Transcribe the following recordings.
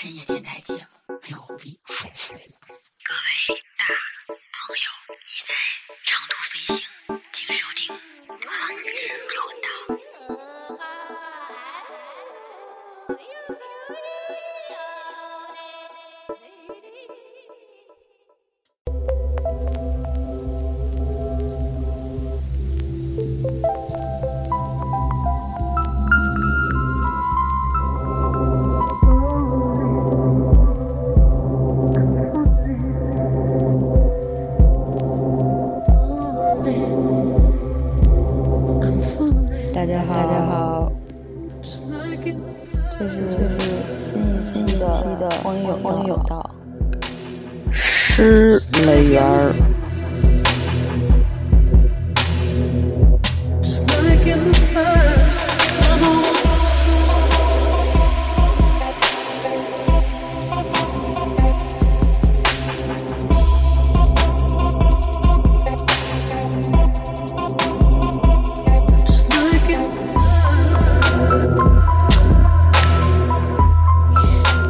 深夜电台节目，诗类园儿。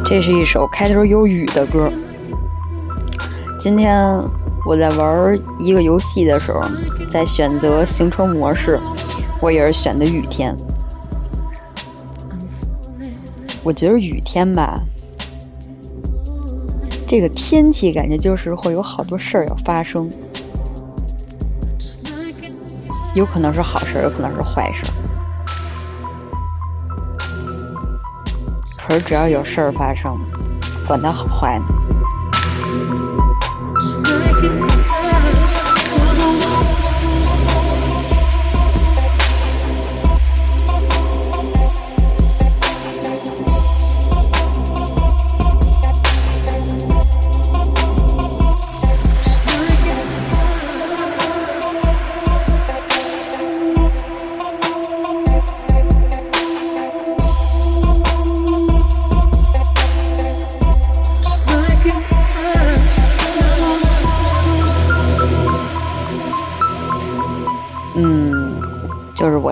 这是一首开头有雨的歌。今天我在玩一个游戏的时候，在选择行车模式，我也是选的雨天。我觉得雨天吧，这个天气感觉就是会有好多事儿要发生，有可能是好事，有可能是坏事。可是只要有事儿发生，管它好坏呢。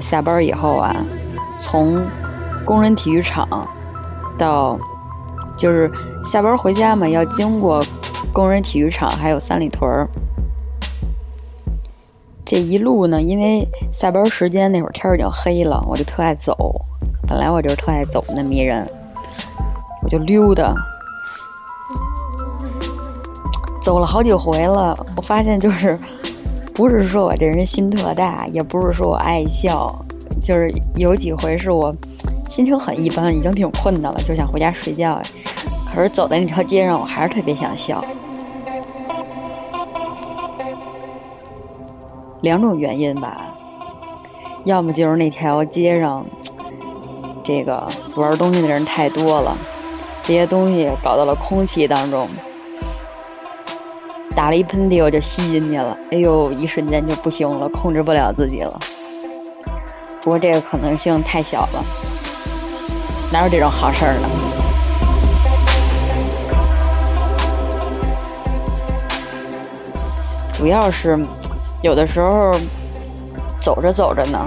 下班以后啊，从工人体育场到就是下班回家嘛，要经过工人体育场还有三里屯儿。这一路呢，因为下班时间那会儿天已经黑了，我就特爱走。本来我就是特爱走那么一人，我就溜达，走了好几回了。我发现就是。不是说我这人心特大，也不是说我爱笑，就是有几回是我心情很一般，已经挺困的了，就想回家睡觉。可是走在那条街上，我还是特别想笑。两种原因吧，要么就是那条街上这个玩东西的人太多了，这些东西搞到了空气当中。打了一喷嚏，我就吸进去了。哎呦，一瞬间就不行了，控制不了自己了。不过这个可能性太小了，哪有这种好事儿呢？主要是有的时候走着走着呢，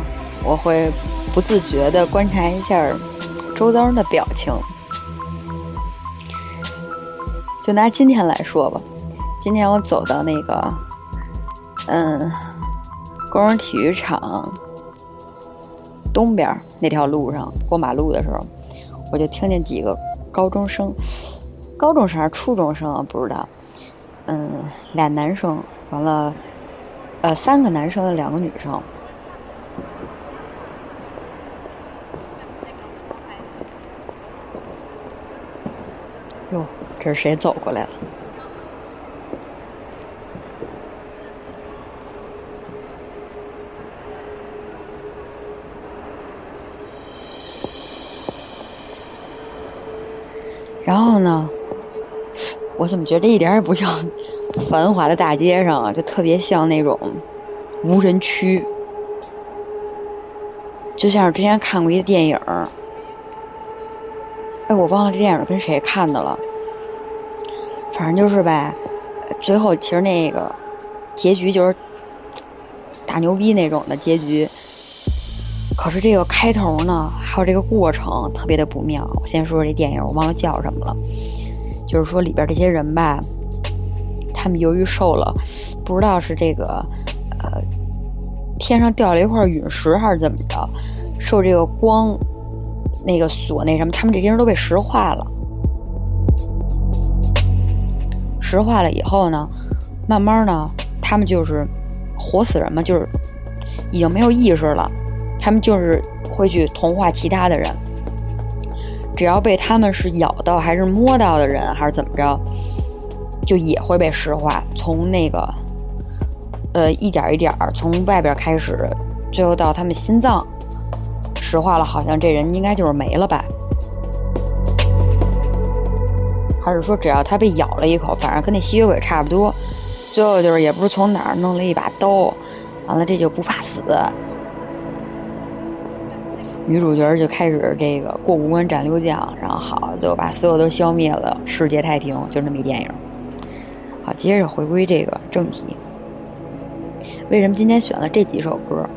我会不自觉地观察一下周遭人的表情。就拿今天来说吧。今天我走到那个，嗯，工人体育场东边那条路上过马路的时候，我就听见几个高中生，高中生还是初中生啊？不知道。嗯，俩男生，完了，呃，三个男生，两个女生。哟，这是谁走过来了？然后呢，我怎么觉得一点也不像繁华的大街上啊，就特别像那种无人区，就像是之前看过一个电影儿哎，我忘了这电影跟谁看的了，反正就是呗，最后其实那个结局就是大牛逼那种的结局，可是这个开头呢，还有这个过程特别的不妙。我先说说这电影，我忘了叫什么了。就是说里边这些人吧，他们由于受了不知道是这个呃天上掉了一块陨石还是怎么着，受这个光那个锁那什么，他们这些人都被石化了。石化了以后呢，慢慢呢，他们就是活死人嘛，就是已经没有意识了。他们就是会去同化其他的人。只要被他们是咬到还是摸到的人，还是怎么着，就也会被石化。从那个，呃，一点一点儿从外边开始，最后到他们心脏石化了，好像这人应该就是没了吧？还是说只要他被咬了一口，反正跟那吸血鬼差不多，最后就是也不知从哪儿弄了一把刀，完了这就不怕死。女主角就开始这个过五关斩六将，然后好，最后把所有都消灭了，世界太平，就那么一电影。好，接着回归这个正题。为什么今天选了这几首歌？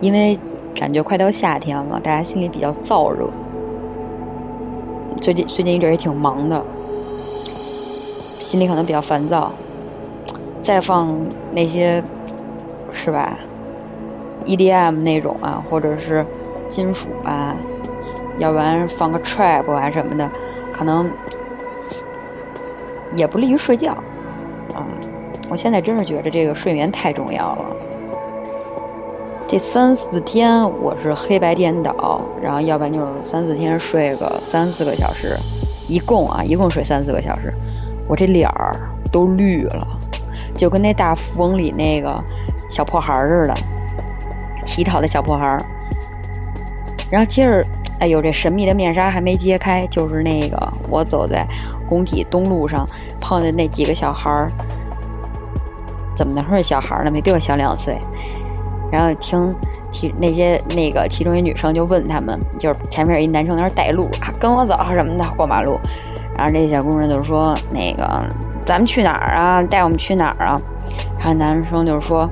因为感觉快到夏天了，大家心里比较燥热。最近最近一阵也挺忙的，心里可能比较烦躁。再放那些是吧？EDM 那种啊，或者是。金属啊，要不然放个 trap 啊什么的，可能也不利于睡觉啊。我现在真是觉得这个睡眠太重要了。这三四天我是黑白颠倒，然后要不然就是三四天睡个三四个小时，一共啊，一共睡三四个小时，我这脸儿都绿了，就跟那大富翁里那个小破孩儿似的，乞讨的小破孩儿。然后接着，哎呦，这神秘的面纱还没揭开，就是那个我走在工体东路上碰见那几个小孩儿，怎么能说是小孩儿？呢？没比我小两岁。然后听其那些那个其中一女生就问他们，就是前面一男生在那带路啊，跟我走什么的过马路。然后这小姑娘就说：“那个咱们去哪儿？啊？带我们去哪儿？啊？”然后男生就说：“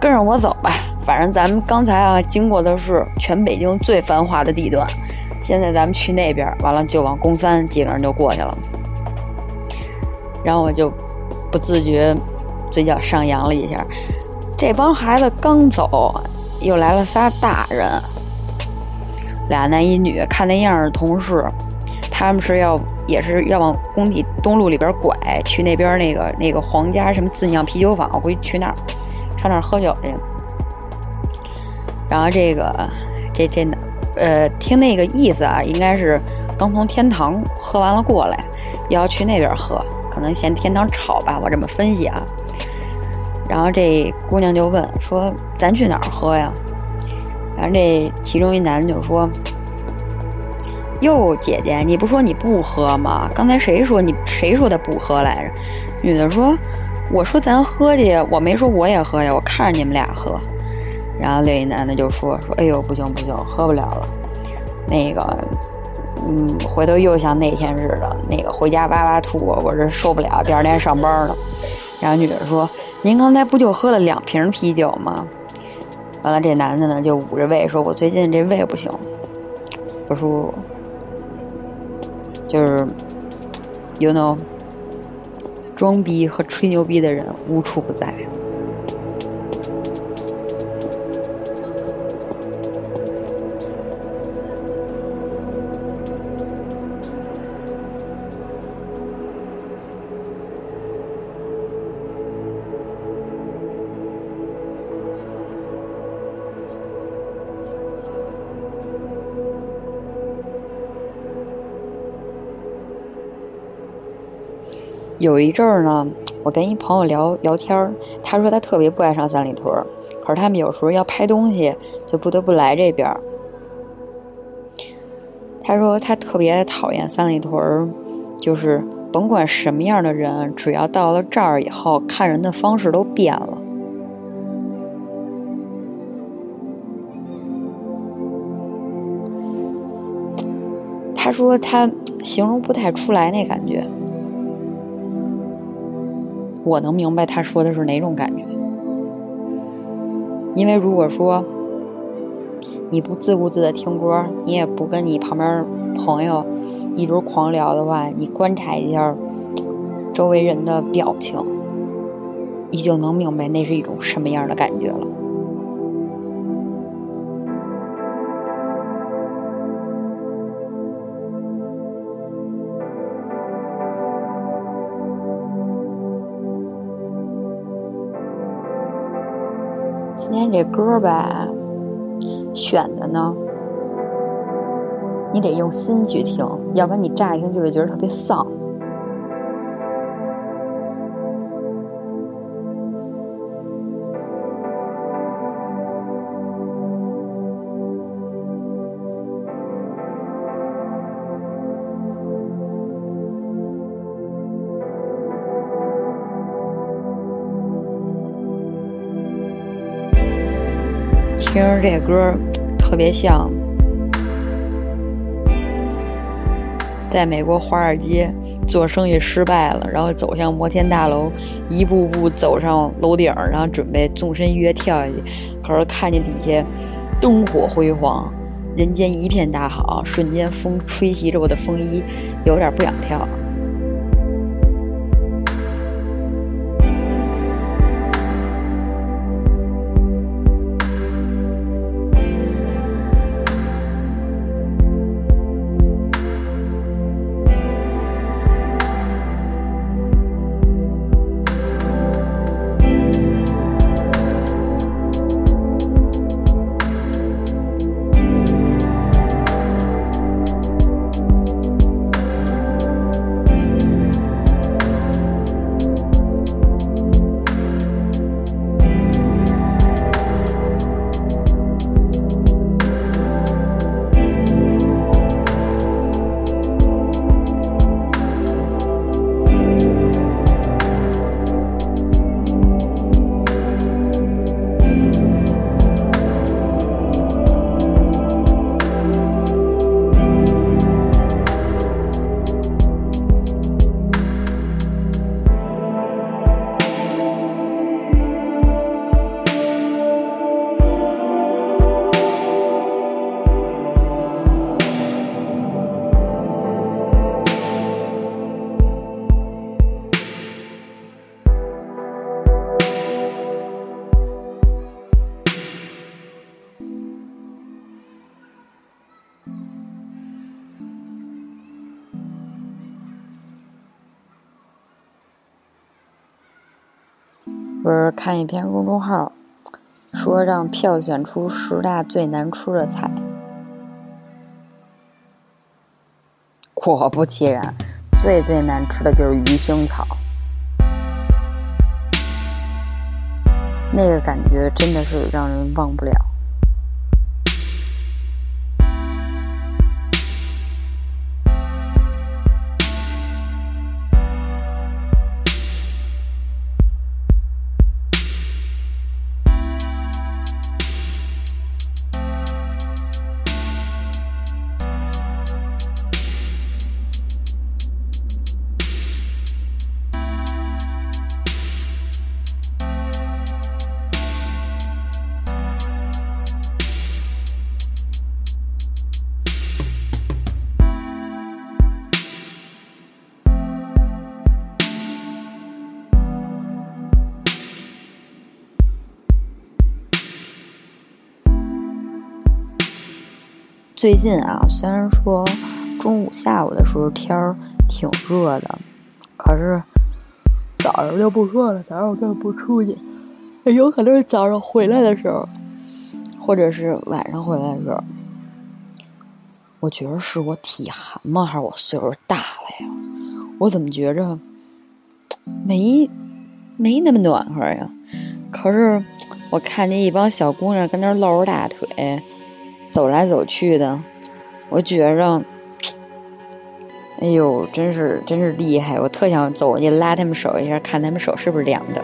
跟着我走吧。”反正咱们刚才啊，经过的是全北京最繁华的地段，现在咱们去那边，完了就往宫三，几个人就过去了。然后我就不自觉嘴角上扬了一下。这帮孩子刚走，又来了仨大人，俩男一女，看那样是同事。他们是要也是要往工体东路里边拐，去那边那个那个皇家什么自酿啤酒坊，我估计去那儿上那儿喝酒去。然后这个，这这，呃，听那个意思啊，应该是刚从天堂喝完了过来，要去那边喝，可能嫌天堂吵吧，我这么分析啊。然后这姑娘就问说：“咱去哪儿喝呀？”然后这其中一男就说：“哟，姐姐，你不说你不喝吗？刚才谁说你谁说他不喝来着？”女的说：“我说咱喝去，我没说我也喝呀，我看着你们俩喝。”然后另一男的就说说，哎呦，不行不行，喝不了了。那个，嗯，回头又像那天似的，那个回家哇哇吐，我这受不了，第二天上班了。然后女的说，您刚才不就喝了两瓶啤酒吗？完了，这男的呢就捂着胃说，我最近这胃不行，不舒服，就是，you know，装逼和吹牛逼的人无处不在。有一阵儿呢，我跟一朋友聊聊天儿，他说他特别不爱上三里屯儿，可是他们有时候要拍东西，就不得不来这边儿。他说他特别讨厌三里屯儿，就是甭管什么样的人，只要到了这儿以后，看人的方式都变了。他说他形容不太出来那感觉。我能明白他说的是哪种感觉，因为如果说你不自顾自的听歌，你也不跟你旁边朋友一直狂聊的话，你观察一下周围人的表情，你就能明白那是一种什么样的感觉了。今天这歌吧，选的呢，你得用心去听，要不然你乍一听就会觉得特别丧。听着这歌，特别像在美国华尔街做生意失败了，然后走向摩天大楼，一步步走上楼顶，然后准备纵身一跃跳下去，可是看见底下灯火辉煌，人间一片大好，瞬间风吹袭着我的风衣，有点不想跳。不是看一篇公众号，说让票选出十大最难吃的菜。果不其然，最最难吃的就是鱼腥草，那个感觉真的是让人忘不了。最近啊，虽然说中午、下午的时候天儿挺热的，可是早上就不说了。早上我根本不出去，有可能是早上回来的时候，或者是晚上回来的时候。我觉得是我体寒吗？还是我岁数大了呀？我怎么觉着没没那么暖和呀？可是我看见一帮小姑娘跟那露着大腿。走来走去的，我觉着，哎呦，真是真是厉害！我特想走过去拉他们手一下，看他们手是不是凉的。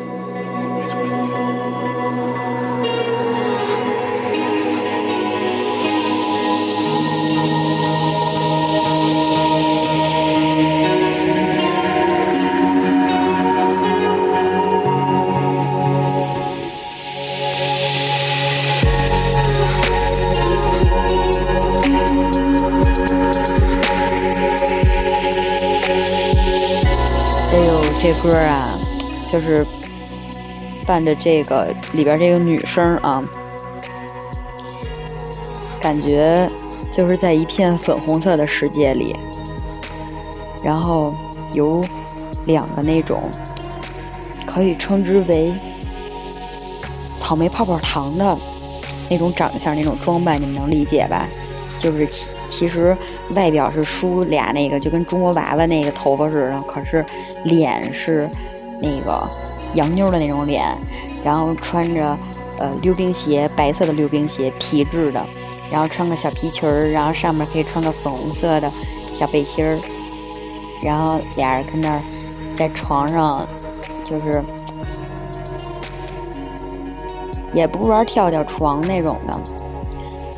歌啊，就是伴着这个里边这个女声啊，感觉就是在一片粉红色的世界里，然后有两个那种可以称之为草莓泡泡糖的那种长相、那种装扮，你们能理解吧？就是其实外表是梳俩那个，就跟中国娃娃那个头发似的，可是脸是那个洋妞的那种脸，然后穿着呃溜冰鞋，白色的溜冰鞋，皮质的，然后穿个小皮裙儿，然后上面可以穿个粉红色的小背心儿，然后俩人跟那儿在床上，就是也不玩跳跳床那种的。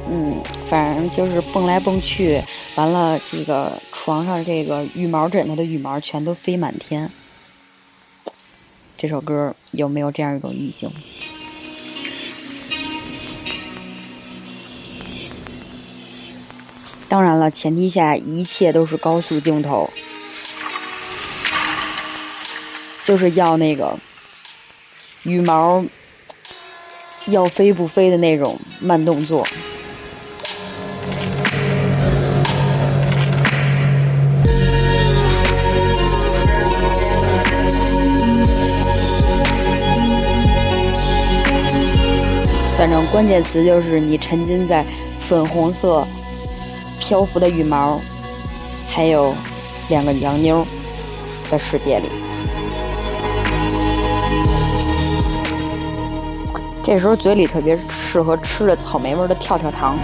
嗯，反正就是蹦来蹦去，完了这个床上这个羽毛枕头的羽毛全都飞满天。这首歌有没有这样一种意境？当然了，前提下一切都是高速镜头，就是要那个羽毛要飞不飞的那种慢动作。反正关键词就是你沉浸在粉红色漂浮的羽毛，还有两个洋妞的世界里。这时候嘴里特别适合吃着草莓味的跳跳糖。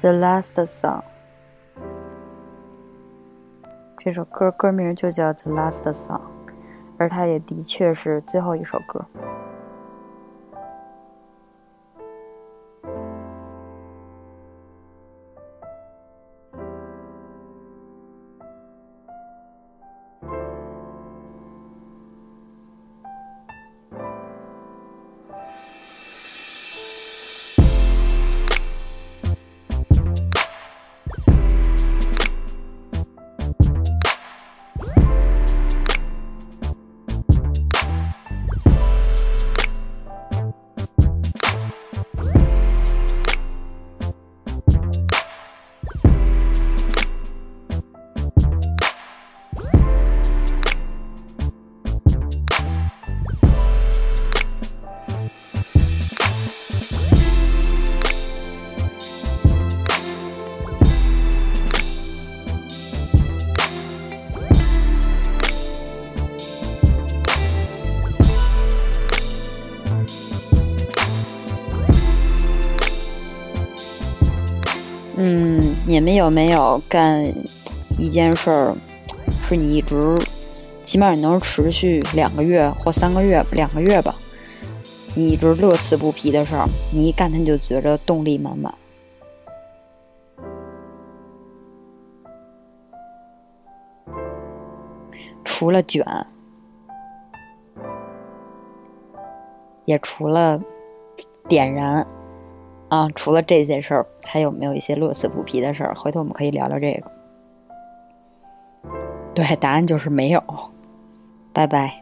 The Last Song，这首歌歌名就叫 The Last Song，而它也的确是最后一首歌。你们有没有干一件事儿，是你一直，起码你能持续两个月或三个月，两个月吧，你一直乐此不疲的事儿，你一干它你就觉着动力满满。除了卷，也除了点燃。啊，除了这些事儿，还有没有一些乐此不疲的事儿？回头我们可以聊聊这个。对，答案就是没有。拜拜。